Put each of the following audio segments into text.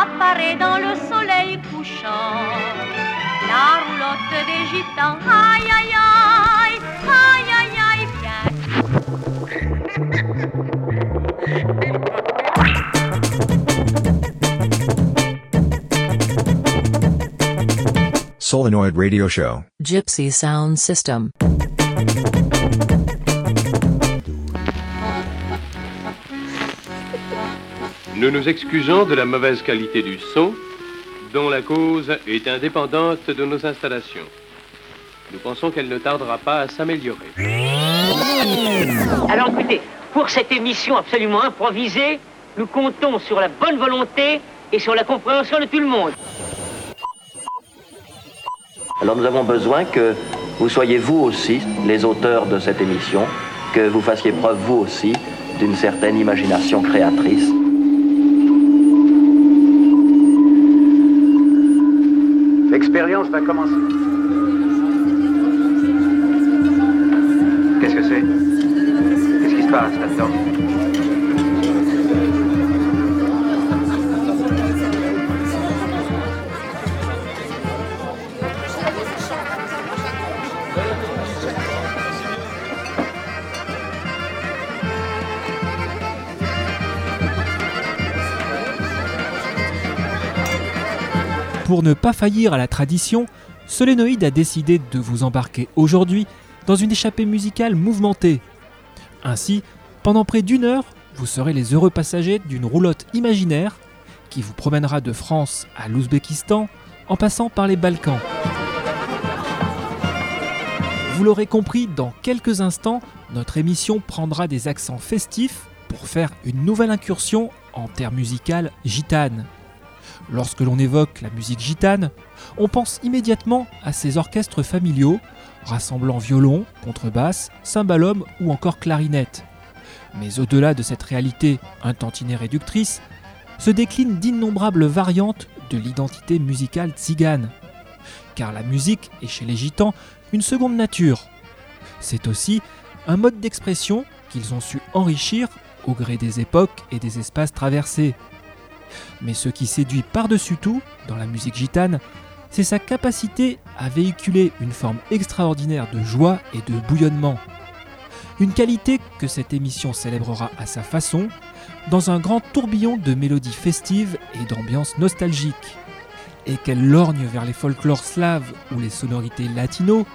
apparaît dans le soleil couchant. La roulotte des gitans, aïe aïe, Solenoid Radio Show. Gypsy Sound System. Nous nous excusons de la mauvaise qualité du son, dont la cause est indépendante de nos installations. Nous pensons qu'elle ne tardera pas à s'améliorer. Alors écoutez, pour cette émission absolument improvisée, nous comptons sur la bonne volonté et sur la compréhension de tout le monde. Alors nous avons besoin que vous soyez vous aussi les auteurs de cette émission, que vous fassiez preuve vous aussi d'une certaine imagination créatrice. L'expérience va commencer. Pour ne pas faillir à la tradition, Solénoïde a décidé de vous embarquer aujourd'hui dans une échappée musicale mouvementée. Ainsi, pendant près d'une heure, vous serez les heureux passagers d'une roulotte imaginaire qui vous promènera de France à l'Ouzbékistan en passant par les Balkans. Vous l'aurez compris, dans quelques instants, notre émission prendra des accents festifs pour faire une nouvelle incursion en terre musicale gitane. Lorsque l'on évoque la musique gitane, on pense immédiatement à ces orchestres familiaux rassemblant violon, contrebasse, cymbalum ou encore clarinette. Mais au-delà de cette réalité un tantinet réductrice, se déclinent d'innombrables variantes de l'identité musicale tzigane. Car la musique est chez les gitans une seconde nature. C'est aussi un mode d'expression qu'ils ont su enrichir au gré des époques et des espaces traversés. Mais ce qui séduit par-dessus tout dans la musique gitane, c'est sa capacité à véhiculer une forme extraordinaire de joie et de bouillonnement. Une qualité que cette émission célébrera à sa façon, dans un grand tourbillon de mélodies festives et d'ambiance nostalgique. Et qu'elle lorgne vers les folklores slaves ou les sonorités latino,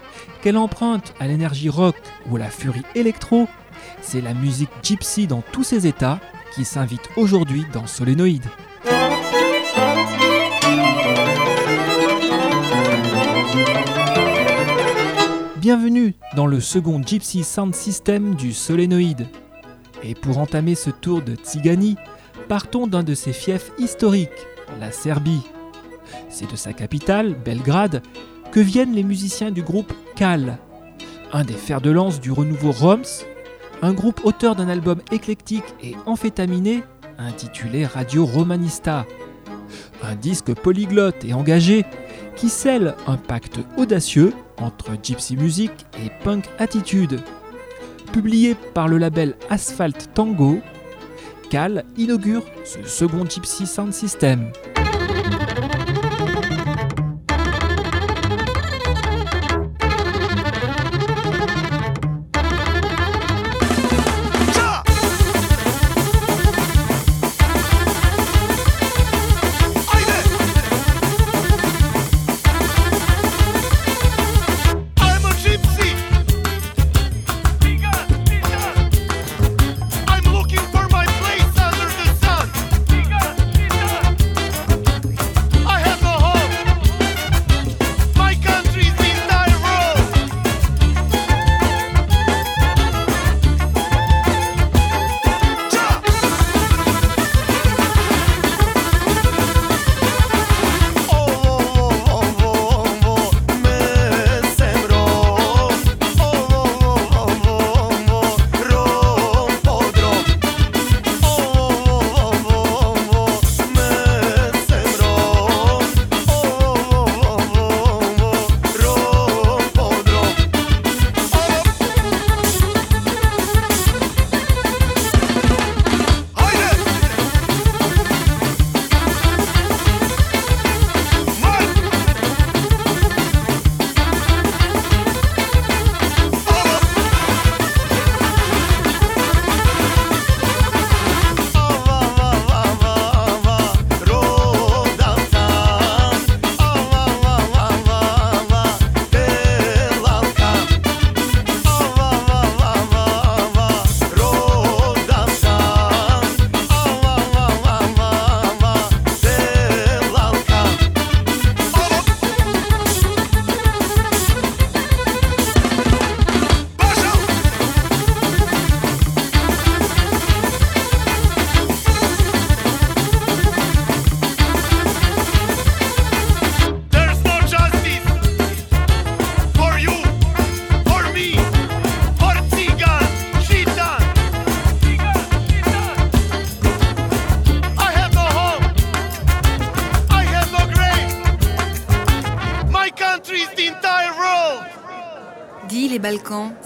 qu'elle emprunte à l'énergie rock ou à la furie électro, c'est la musique gypsy dans tous ses états qui s'invite aujourd'hui dans Solénoïde. Bienvenue dans le second Gypsy Sound System du Solénoïde. Et pour entamer ce tour de Tsigani, partons d'un de ses fiefs historiques, la Serbie. C'est de sa capitale, Belgrade, que viennent les musiciens du groupe Kal, un des fers de lance du renouveau Roms, un groupe auteur d'un album éclectique et amphétaminé intitulé Radio Romanista. Un disque polyglotte et engagé qui scelle un pacte audacieux entre gypsy music et punk attitude. Publié par le label Asphalt Tango, Cal inaugure ce second gypsy sound system.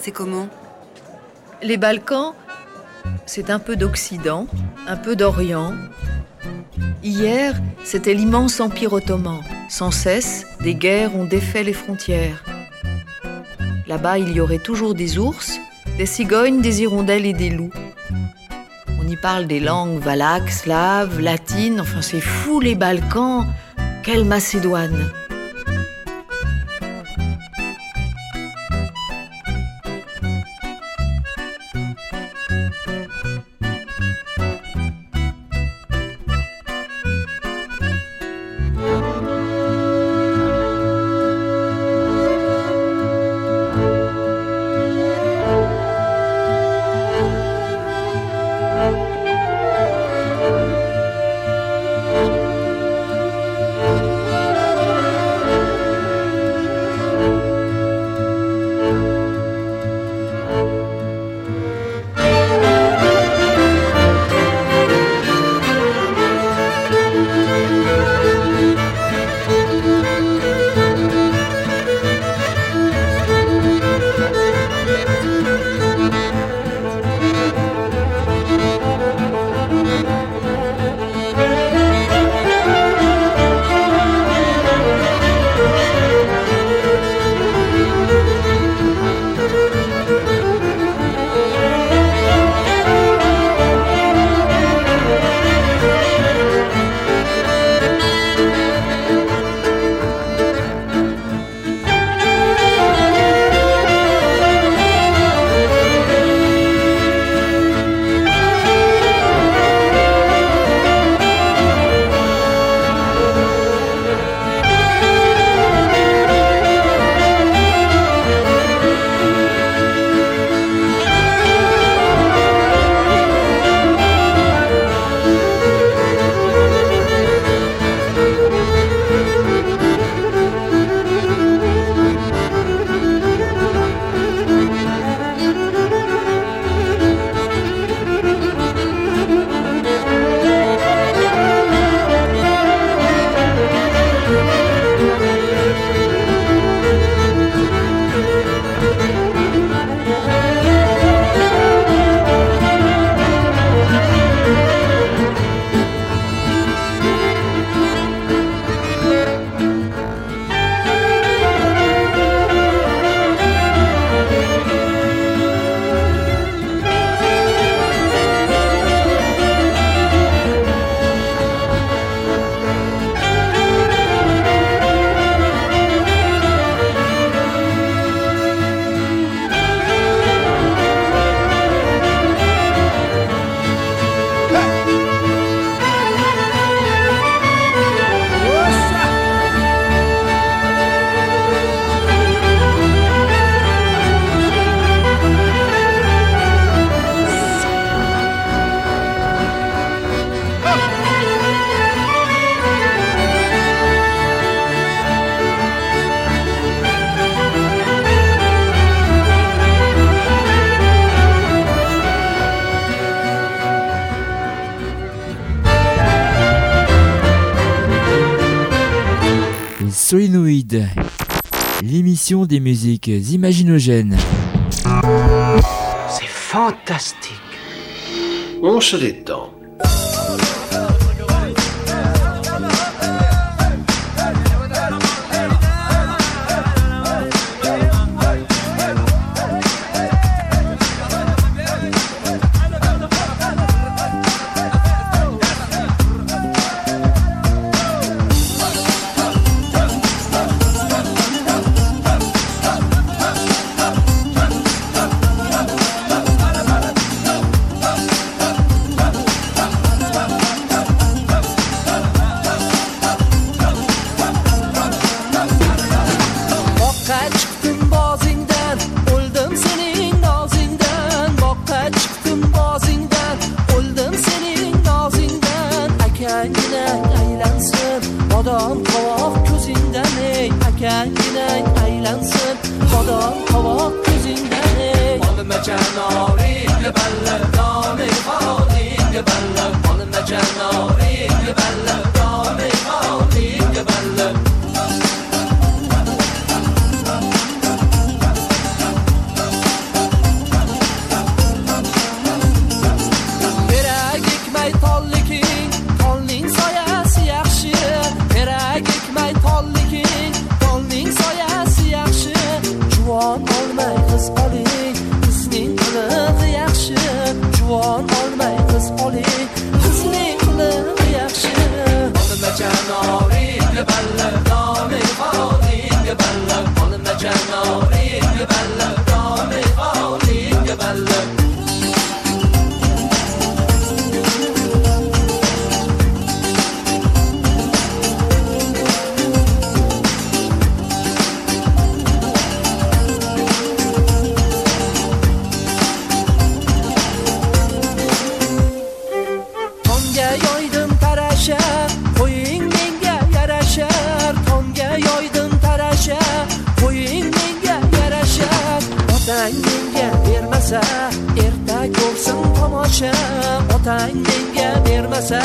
C'est comment Les Balkans, c'est un peu d'Occident, un peu d'Orient. Hier, c'était l'immense empire ottoman. Sans cesse, des guerres ont défait les frontières. Là-bas, il y aurait toujours des ours, des cigognes, des hirondelles et des loups. On y parle des langues valaques, slaves, latines, enfin c'est fou les Balkans. Quelle Macédoine des musiques imaginogènes. C'est fantastique. On se détend. Otang menga bermasa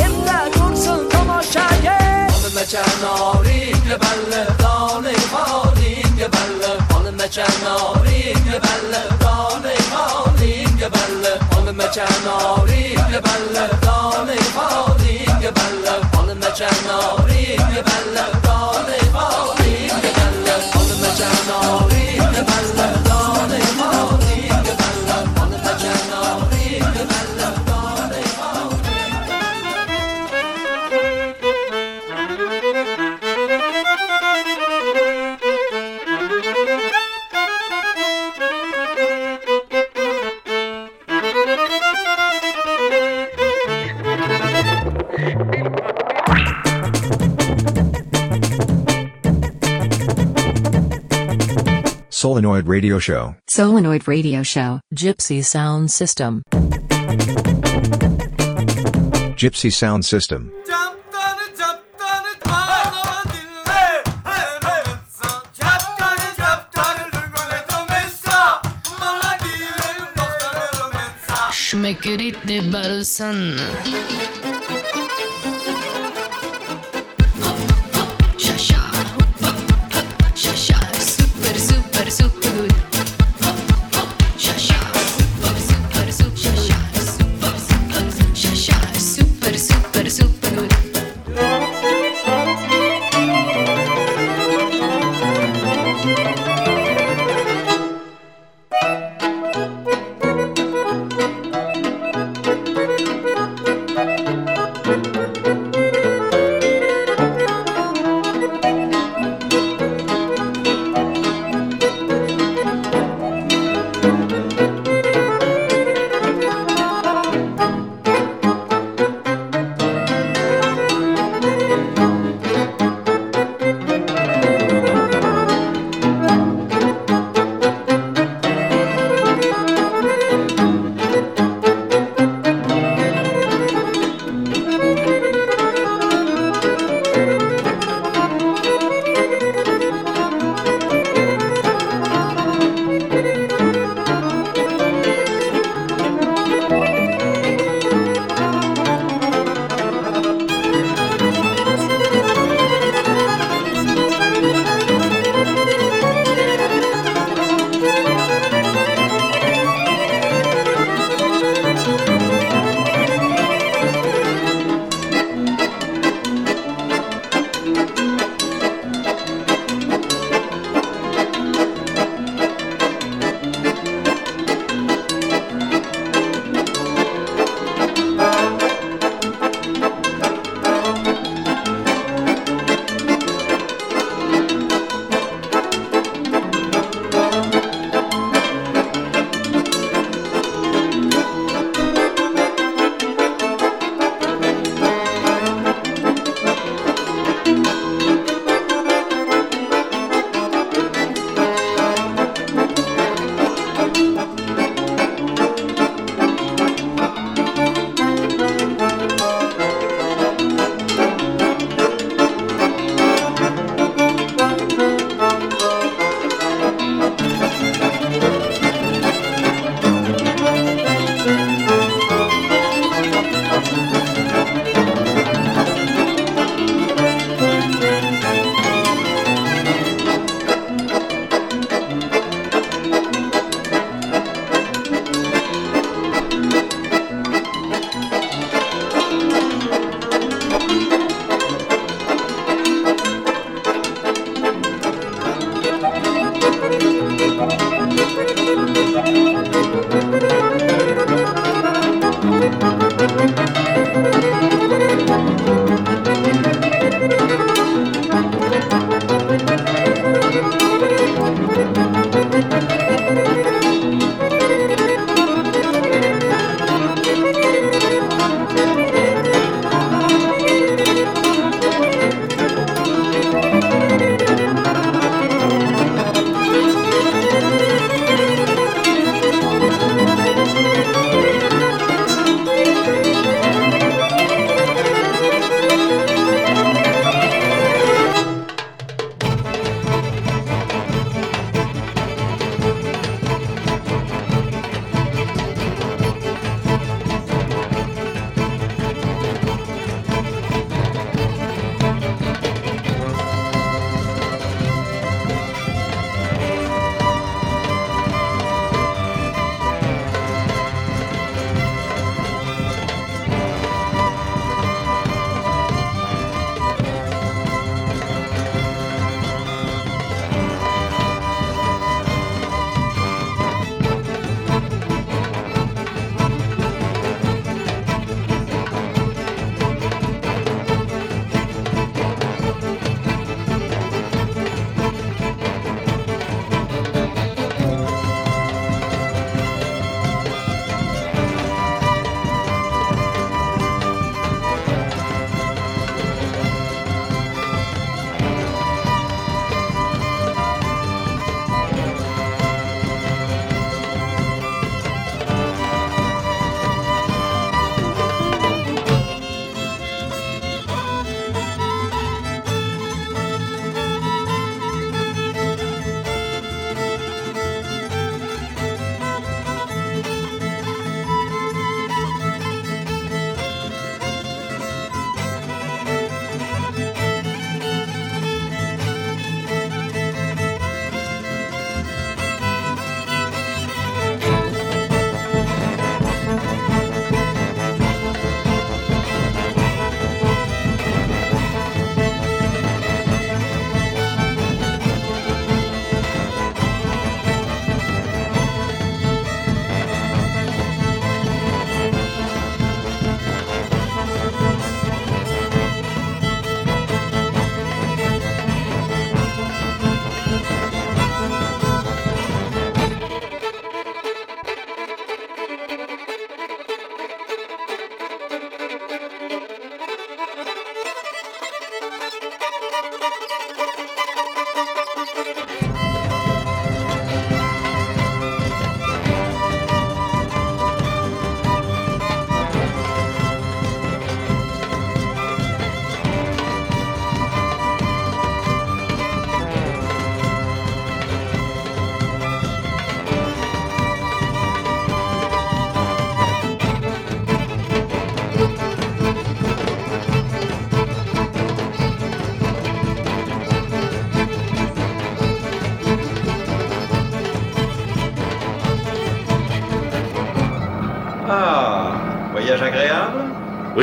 erta ko'rsin tomoshaga olmacha noringga balla doning holingga balla olmacha noringga balla doning holingga balla olmacha noringga balla doning holingga balla olmacha noringga balla doning holingga balla olmacha noringga balla doning holingga balla olmacha noringga balla Solenoid Radio Show. Solenoid Radio Show. Gypsy Sound System. Gypsy Sound System. Schmecker inte balsan.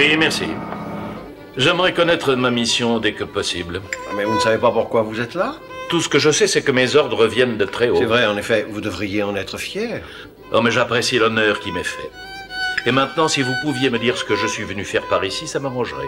Oui, merci. J'aimerais connaître ma mission dès que possible. Ah, Mais vous ne savez pas pourquoi vous êtes là? Tout ce que je sais, c'est que mes ordres viennent de très haut. C'est vrai, en effet, vous devriez en être fier. Oh, mais j'apprécie l'honneur qui m'est fait. Et maintenant, si vous pouviez me dire ce que je suis venu faire par ici, ça m'arrangerait.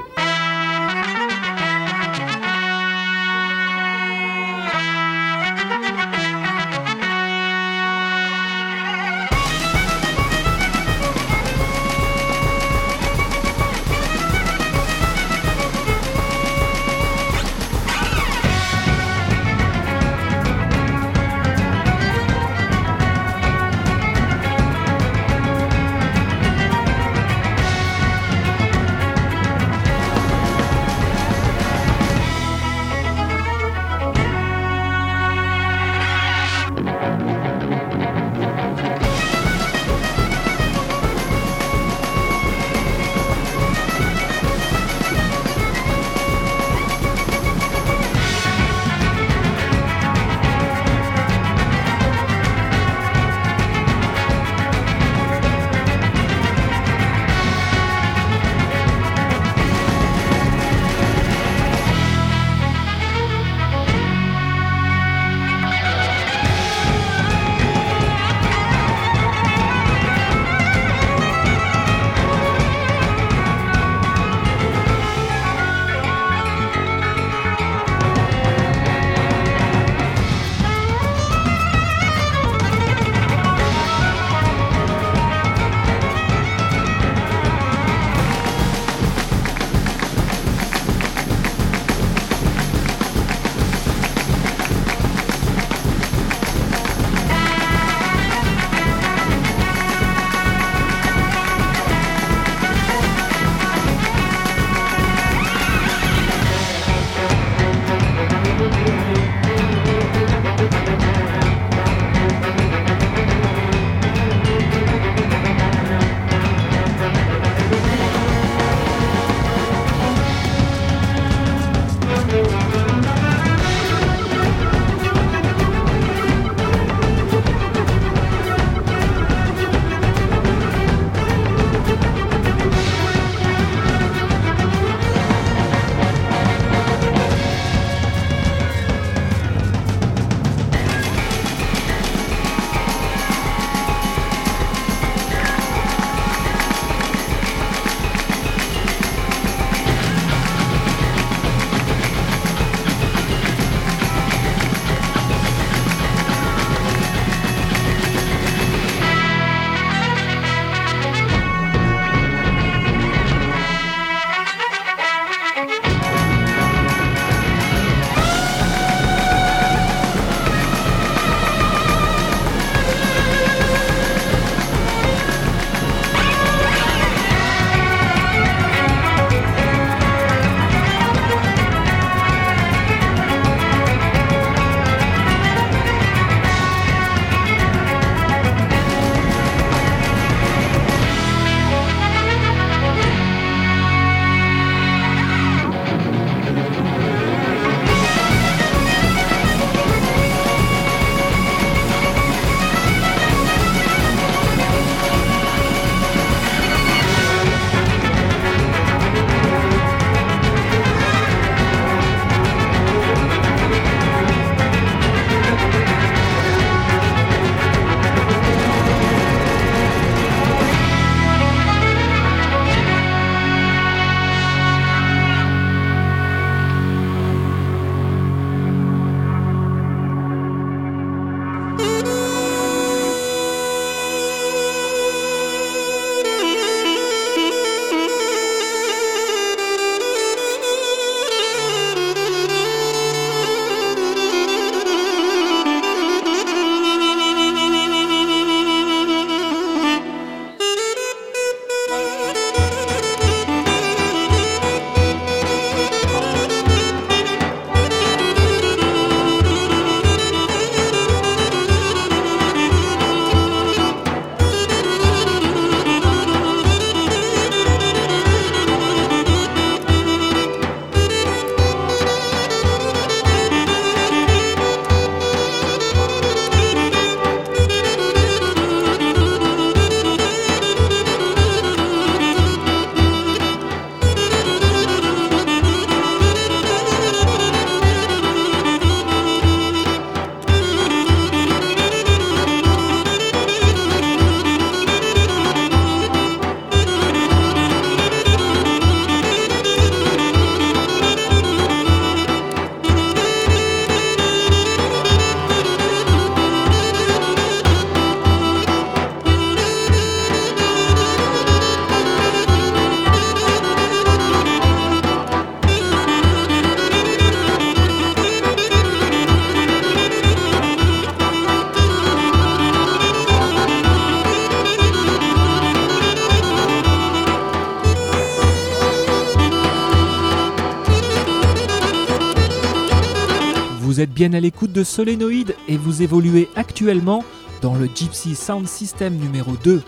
Vous êtes bien à l'écoute de Solénoïde et vous évoluez actuellement dans le Gypsy Sound System numéro 2.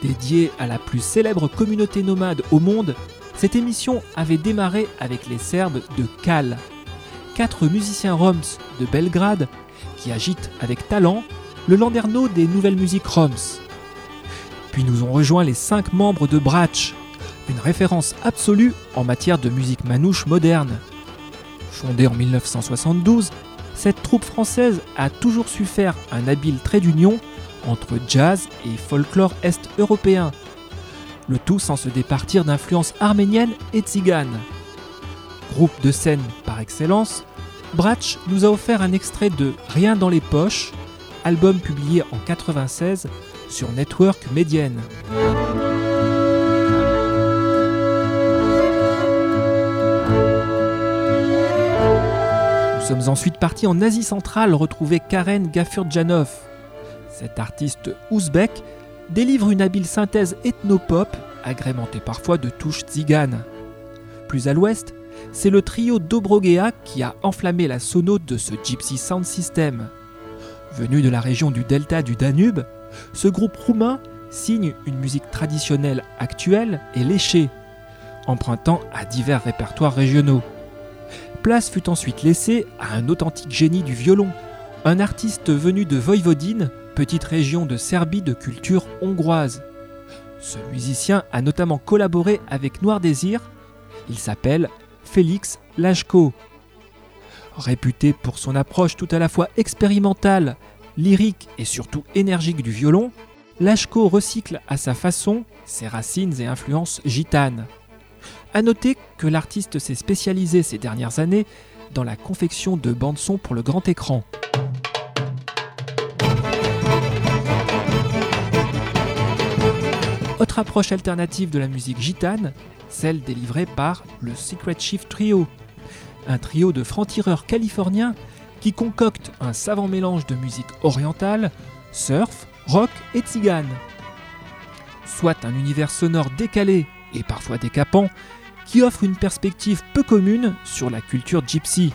Dédié à la plus célèbre communauté nomade au monde, cette émission avait démarré avec les Serbes de Cal, quatre musiciens roms de Belgrade qui agitent avec talent le landerneau des nouvelles musiques roms. Puis nous ont rejoint les cinq membres de Brach, une référence absolue en matière de musique manouche moderne. Fondée en 1972, cette troupe française a toujours su faire un habile trait d'union entre jazz et folklore est-européen, le tout sans se départir d'influences arméniennes et tziganes. Groupe de scène par excellence, Brach nous a offert un extrait de Rien dans les poches, album publié en 96 sur Network Médienne. Sommes ensuite partis en Asie centrale retrouver Karen Gafurdjanov. Cet artiste ouzbek délivre une habile synthèse ethno-pop, agrémentée parfois de touches tziganes. Plus à l'ouest, c'est le trio Dobrogea qui a enflammé la sono de ce Gypsy Sound System. Venu de la région du delta du Danube, ce groupe roumain signe une musique traditionnelle actuelle et léchée, empruntant à divers répertoires régionaux. Place fut ensuite laissée à un authentique génie du violon, un artiste venu de Voïvodine, petite région de Serbie de culture hongroise. Ce musicien a notamment collaboré avec Noir Désir, il s'appelle Félix Lajko. Réputé pour son approche tout à la fois expérimentale, lyrique et surtout énergique du violon, Lajko recycle à sa façon ses racines et influences gitanes. A noter que l'artiste s'est spécialisé ces dernières années dans la confection de bandes-sons pour le grand écran. Autre approche alternative de la musique gitane, celle délivrée par le Secret Chief Trio, un trio de francs-tireurs californiens qui concocte un savant mélange de musique orientale, surf, rock et tzigane. Soit un univers sonore décalé et parfois décapant qui offre une perspective peu commune sur la culture gypsy.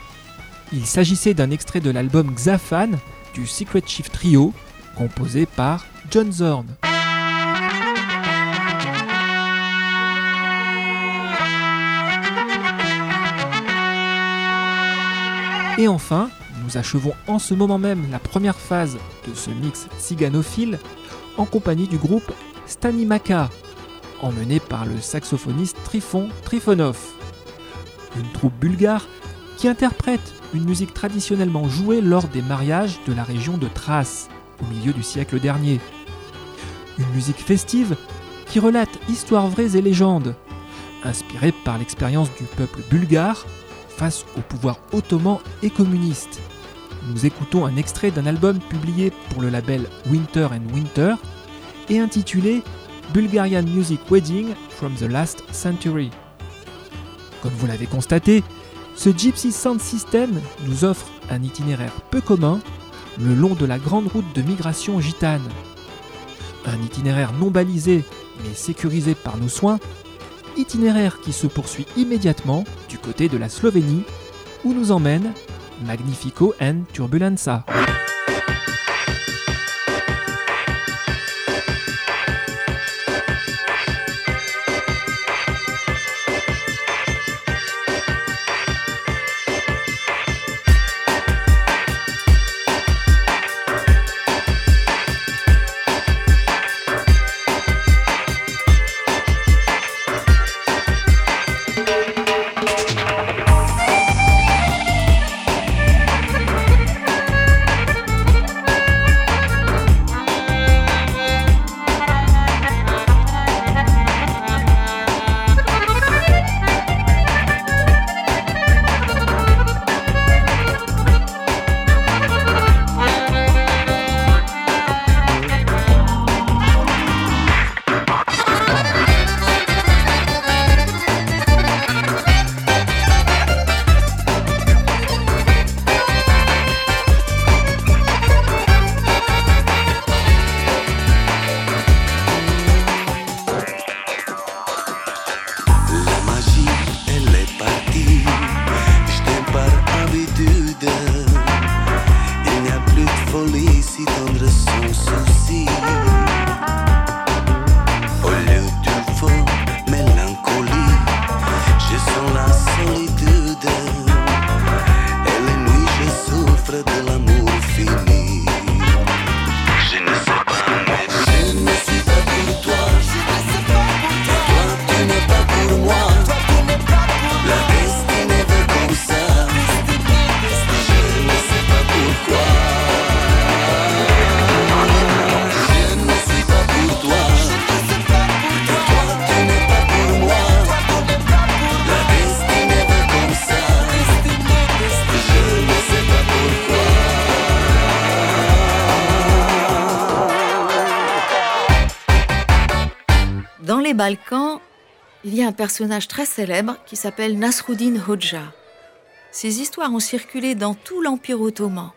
Il s'agissait d'un extrait de l'album Xafan du Secret Chief Trio, composé par John Zorn. Et enfin, nous achevons en ce moment même la première phase de ce mix ciganophile en compagnie du groupe Stanimaka, emmené par le saxophoniste Trifon Trifonov. Une troupe bulgare qui interprète une musique traditionnellement jouée lors des mariages de la région de Thrace au milieu du siècle dernier. Une musique festive qui relate histoires vraies et légendes, inspirée par l'expérience du peuple bulgare face au pouvoir ottoman et communiste. Nous écoutons un extrait d'un album publié pour le label Winter and Winter et intitulé Bulgarian Music Wedding from the Last Century. Comme vous l'avez constaté, ce Gypsy Sound System nous offre un itinéraire peu commun le long de la grande route de migration gitane. Un itinéraire non balisé mais sécurisé par nos soins, itinéraire qui se poursuit immédiatement du côté de la Slovénie où nous emmène Magnifico and Turbulenza. Balkans, il y a un personnage très célèbre qui s'appelle Nasruddin Hoxha. Ses histoires ont circulé dans tout l'Empire ottoman.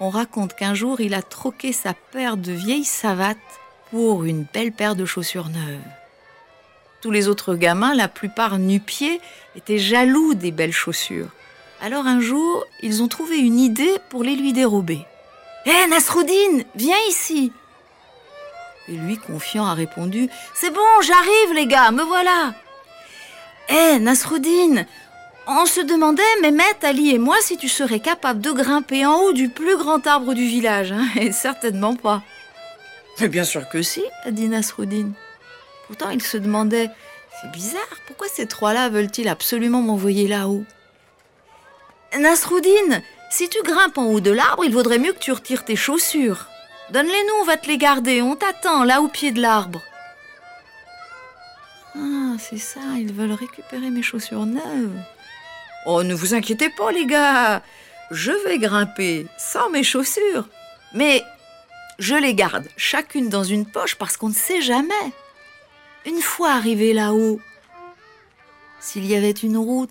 On raconte qu'un jour, il a troqué sa paire de vieilles savates pour une belle paire de chaussures neuves. Tous les autres gamins, la plupart nu-pieds, étaient jaloux des belles chaussures. Alors un jour, ils ont trouvé une idée pour les lui dérober. Hé Nasruddin, viens ici Et lui, confiant, a répondu C'est bon, j'arrive les gars, me voilà Hé Nasruddin, on se demandait, Mehmet, Ali et moi, si tu serais capable de grimper en haut du plus grand arbre du village. hein, et certainement pas. Mais bien sûr que si, a dit Nasruddin. Pourtant, il se demandait C'est bizarre, pourquoi ces trois-là veulent-ils absolument m'envoyer là-haut? Nasruddin, si tu grimpes en haut de l'arbre, il vaudrait mieux que tu retires tes chaussures. Donne-les-nous, on va te les garder, on t'attend là au pied de l'arbre. Ah, c'est ça, ils veulent récupérer mes chaussures neuves. Oh, ne vous inquiétez pas, les gars. Je vais grimper sans mes chaussures. Mais je les garde chacune dans une poche parce qu'on ne sait jamais. Une fois arrivé là-haut, s'il y avait une route,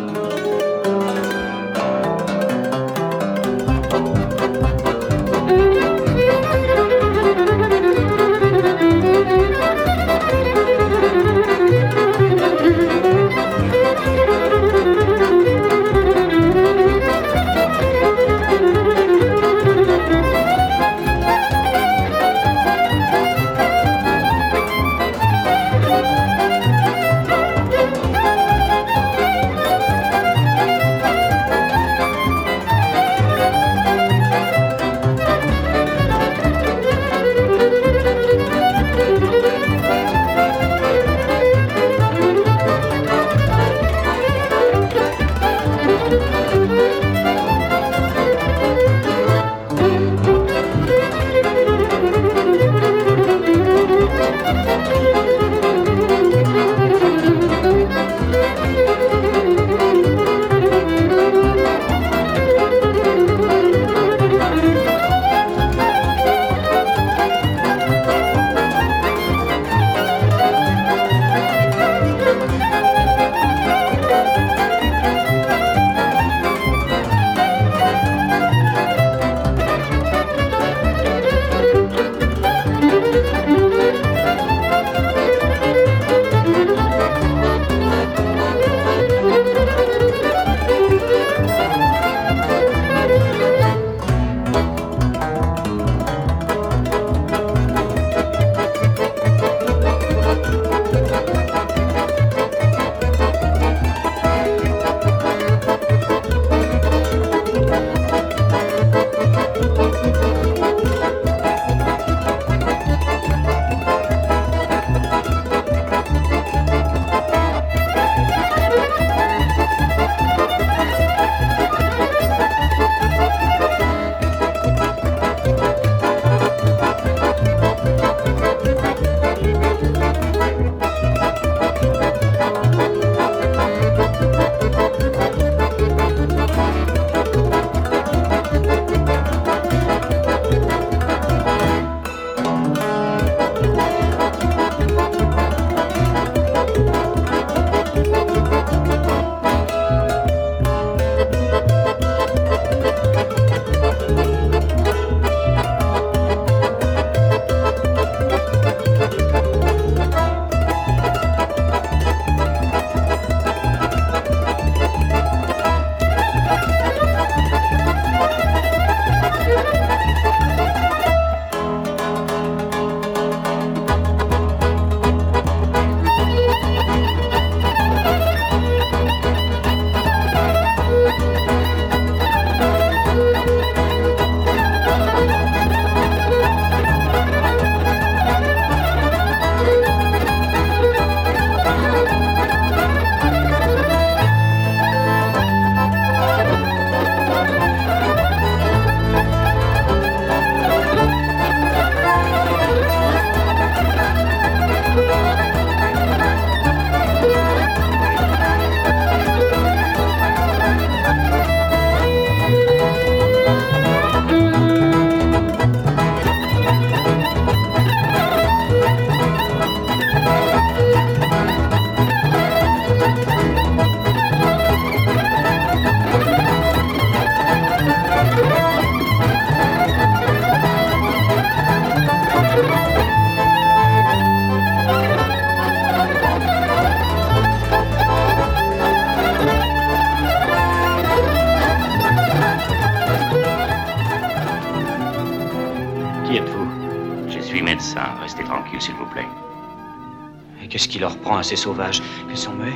Et qu'est-ce qui leur prend à ces sauvages? Ils sont muets.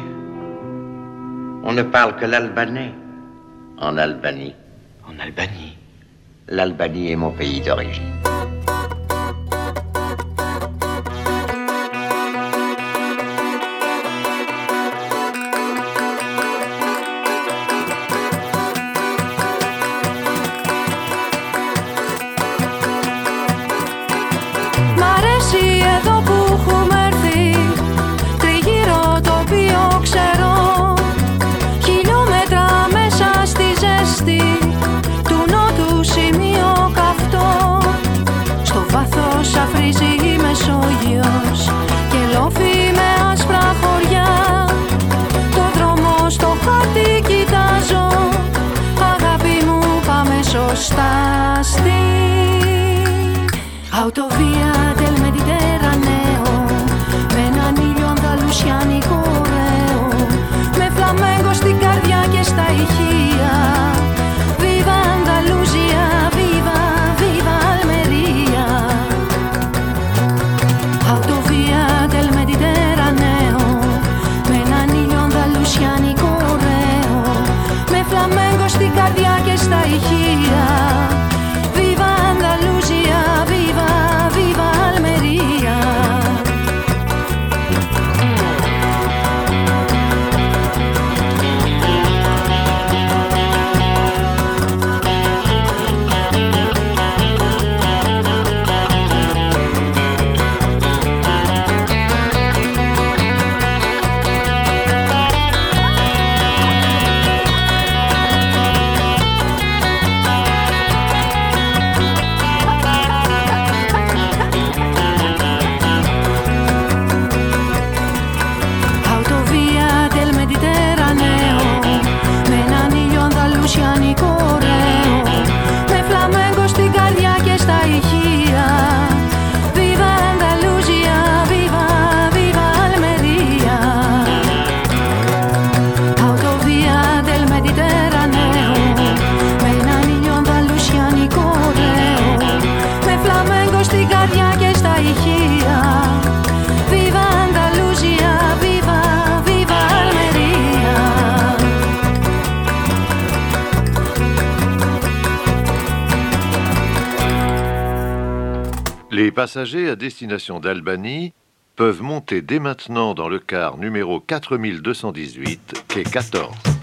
On ne parle que l'albanais. En Albanie. En Albanie. L'Albanie est mon pays d'origine. passagers à destination d'Albanie peuvent monter dès maintenant dans le car numéro 4218, quai 14.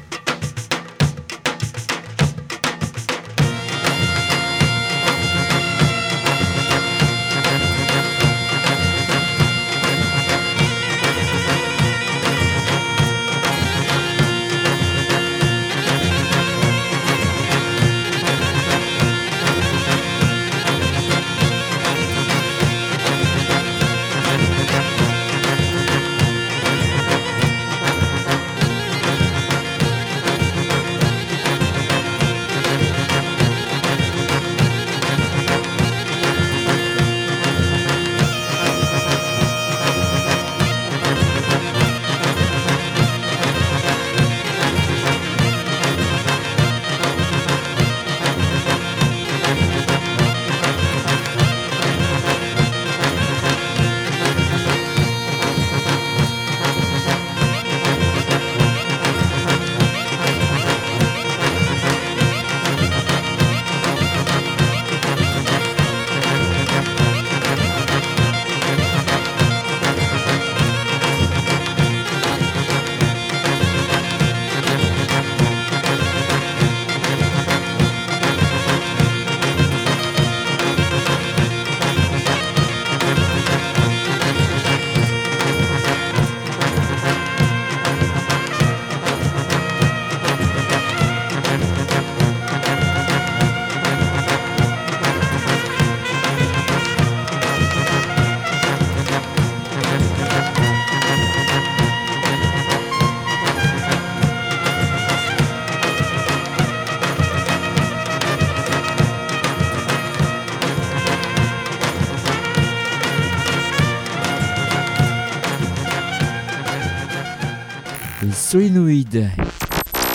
Solenoid,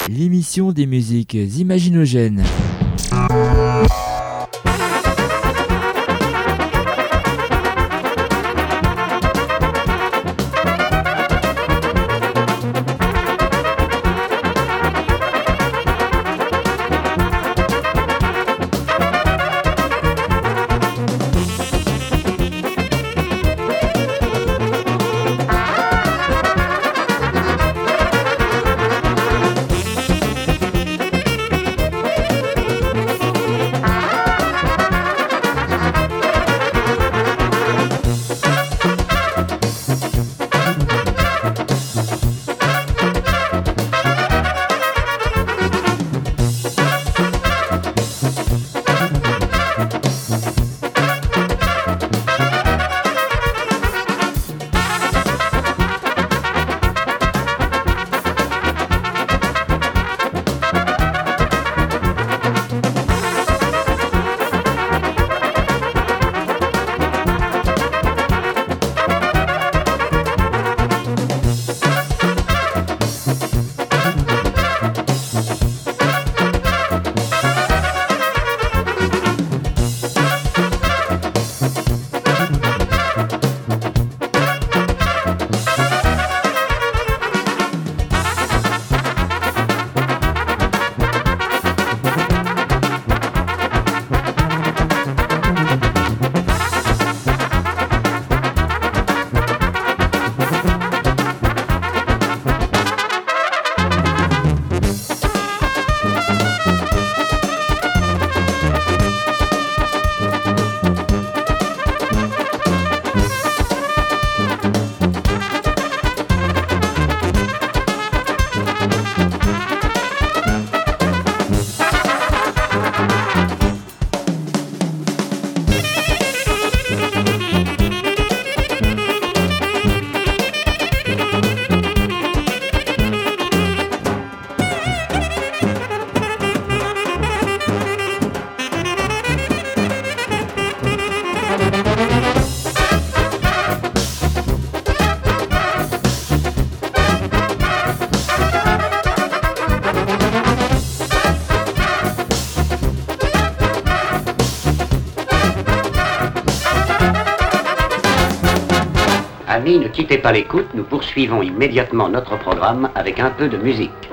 l'émission des musiques imaginogènes. Quittez pas l'écoute, nous poursuivons immédiatement notre programme avec un peu de musique.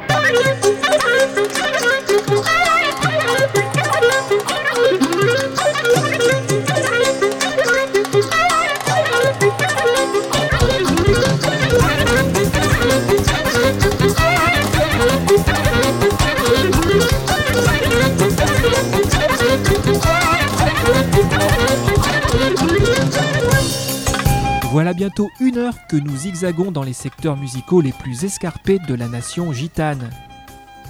Bientôt une heure que nous zigzagons dans les secteurs musicaux les plus escarpés de la nation gitane.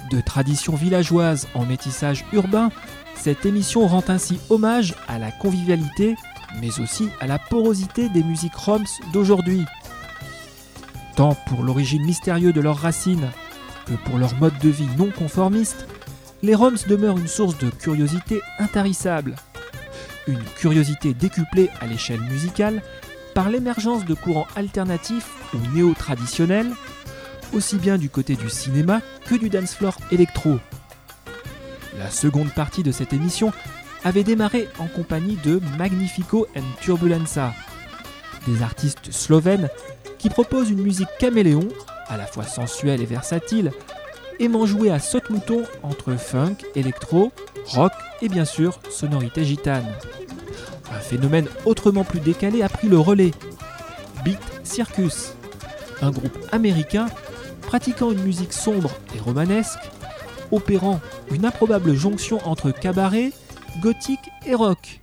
De tradition villageoise en métissage urbain, cette émission rend ainsi hommage à la convivialité, mais aussi à la porosité des musiques roms d'aujourd'hui. Tant pour l'origine mystérieuse de leurs racines que pour leur mode de vie non conformiste, les roms demeurent une source de curiosité intarissable. Une curiosité décuplée à l'échelle musicale par l'émergence de courants alternatifs ou néo-traditionnels, aussi bien du côté du cinéma que du dance floor électro. La seconde partie de cette émission avait démarré en compagnie de Magnifico and Turbulenza, des artistes slovènes qui proposent une musique caméléon, à la fois sensuelle et versatile, aimant jouer à saute-mouton entre funk, électro, rock et bien sûr sonorité gitane. Un phénomène autrement plus décalé a pris le relais. Beat Circus, un groupe américain pratiquant une musique sombre et romanesque, opérant une improbable jonction entre cabaret, gothique et rock.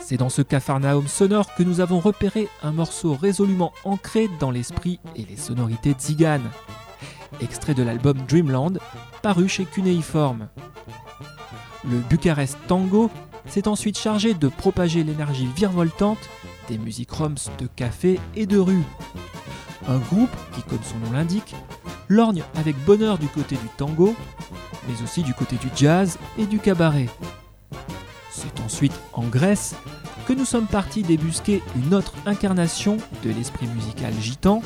C'est dans ce capharnaüm sonore que nous avons repéré un morceau résolument ancré dans l'esprit et les sonorités tziganes. Extrait de l'album Dreamland, paru chez Cuneiform. Le Bucarest Tango s'est ensuite chargé de propager l'énergie virevoltante des musiques roms de café et de rue. Un groupe qui, comme son nom l'indique, lorgne avec bonheur du côté du tango, mais aussi du côté du jazz et du cabaret. C'est ensuite en Grèce que nous sommes partis débusquer une autre incarnation de l'esprit musical gitan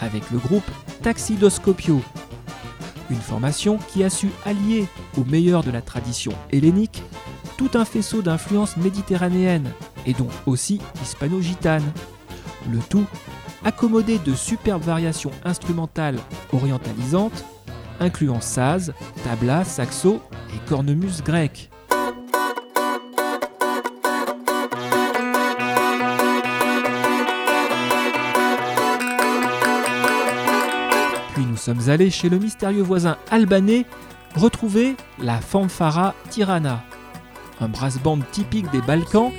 avec le groupe Taxidoscopio, une formation qui a su allier au meilleur de la tradition hellénique tout un faisceau d'influences méditerranéennes et donc aussi hispano-gitanes. Le tout accommodé de superbes variations instrumentales orientalisantes, incluant saz, tabla, saxo et cornemuse grec. Sommes allés chez le mystérieux voisin albanais retrouver la fanfara tirana, un brass band typique des Balkans,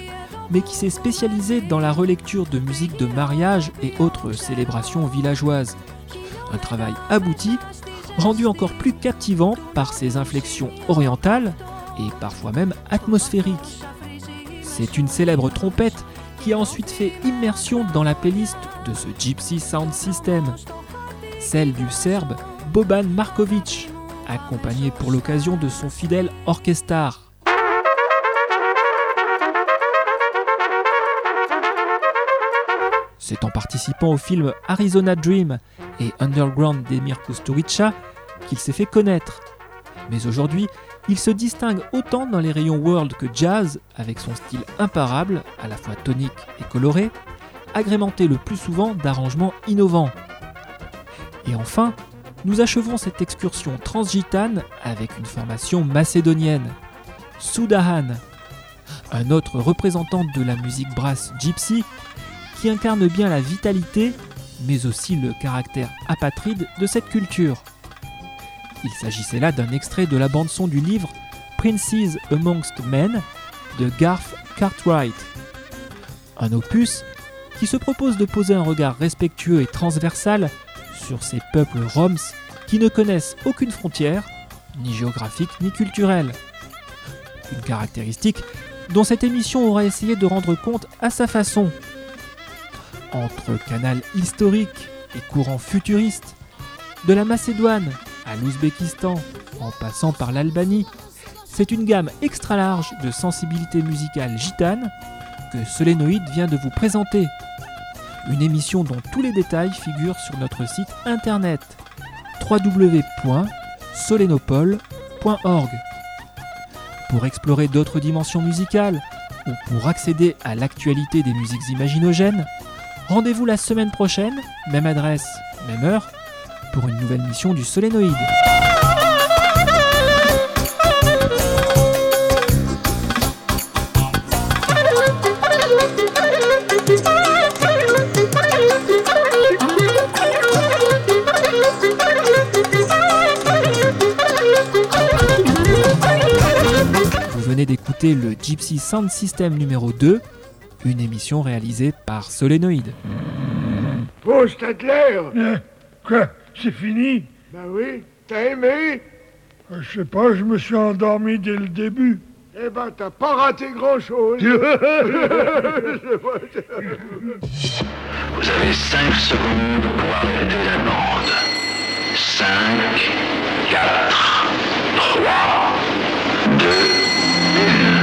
mais qui s'est spécialisé dans la relecture de musique de mariage et autres célébrations villageoises. Un travail abouti, rendu encore plus captivant par ses inflexions orientales et parfois même atmosphériques. C'est une célèbre trompette qui a ensuite fait immersion dans la playlist de ce Gypsy Sound System, celle du Serbe Boban Markovic, accompagné pour l'occasion de son fidèle orchestar. C'est en participant au film Arizona Dream et Underground d'Emir Kusturica qu'il s'est fait connaître. Mais aujourd'hui, il se distingue autant dans les rayons world que jazz, avec son style imparable, à la fois tonique et coloré, agrémenté le plus souvent d'arrangements innovants. Et enfin, nous achevons cette excursion transgitane avec une formation macédonienne, Soudahan, un autre représentant de la musique brass gypsy qui incarne bien la vitalité, mais aussi le caractère apatride de cette culture. Il s'agissait là d'un extrait de la bande-son du livre Princes Amongst Men de Garth Cartwright. Un opus qui se propose de poser un regard respectueux et transversal sur ces peuples roms qui ne connaissent aucune frontière, ni géographique ni culturelle. Une caractéristique dont cette émission aura essayé de rendre compte à sa façon. Entre canal historique et courant futuriste, de la Macédoine à l'Ouzbékistan, en passant par l'Albanie, c'est une gamme extra large de sensibilités musicales gitanes que Solénoïde vient de vous présenter. Une émission dont tous les détails figurent sur notre site internet www.solenopole.org. Pour explorer d'autres dimensions musicales, ou pour accéder à l'actualité des musiques imaginogènes, rendez-vous la semaine prochaine, même adresse, même heure, pour une nouvelle mission du Solénoïde. Venez d'écouter le Gypsy Sound System numéro 2, une émission réalisée par Solénoïde. Oh, Stadler Quoi C'est fini? Ben oui. T'as aimé? Je sais pas, je me suis endormi dès le début. Eh ben, t'as pas raté grand-chose. Vous avez 5 secondes pour arrêter la bande. 5, 4, 3, 2, Yeah.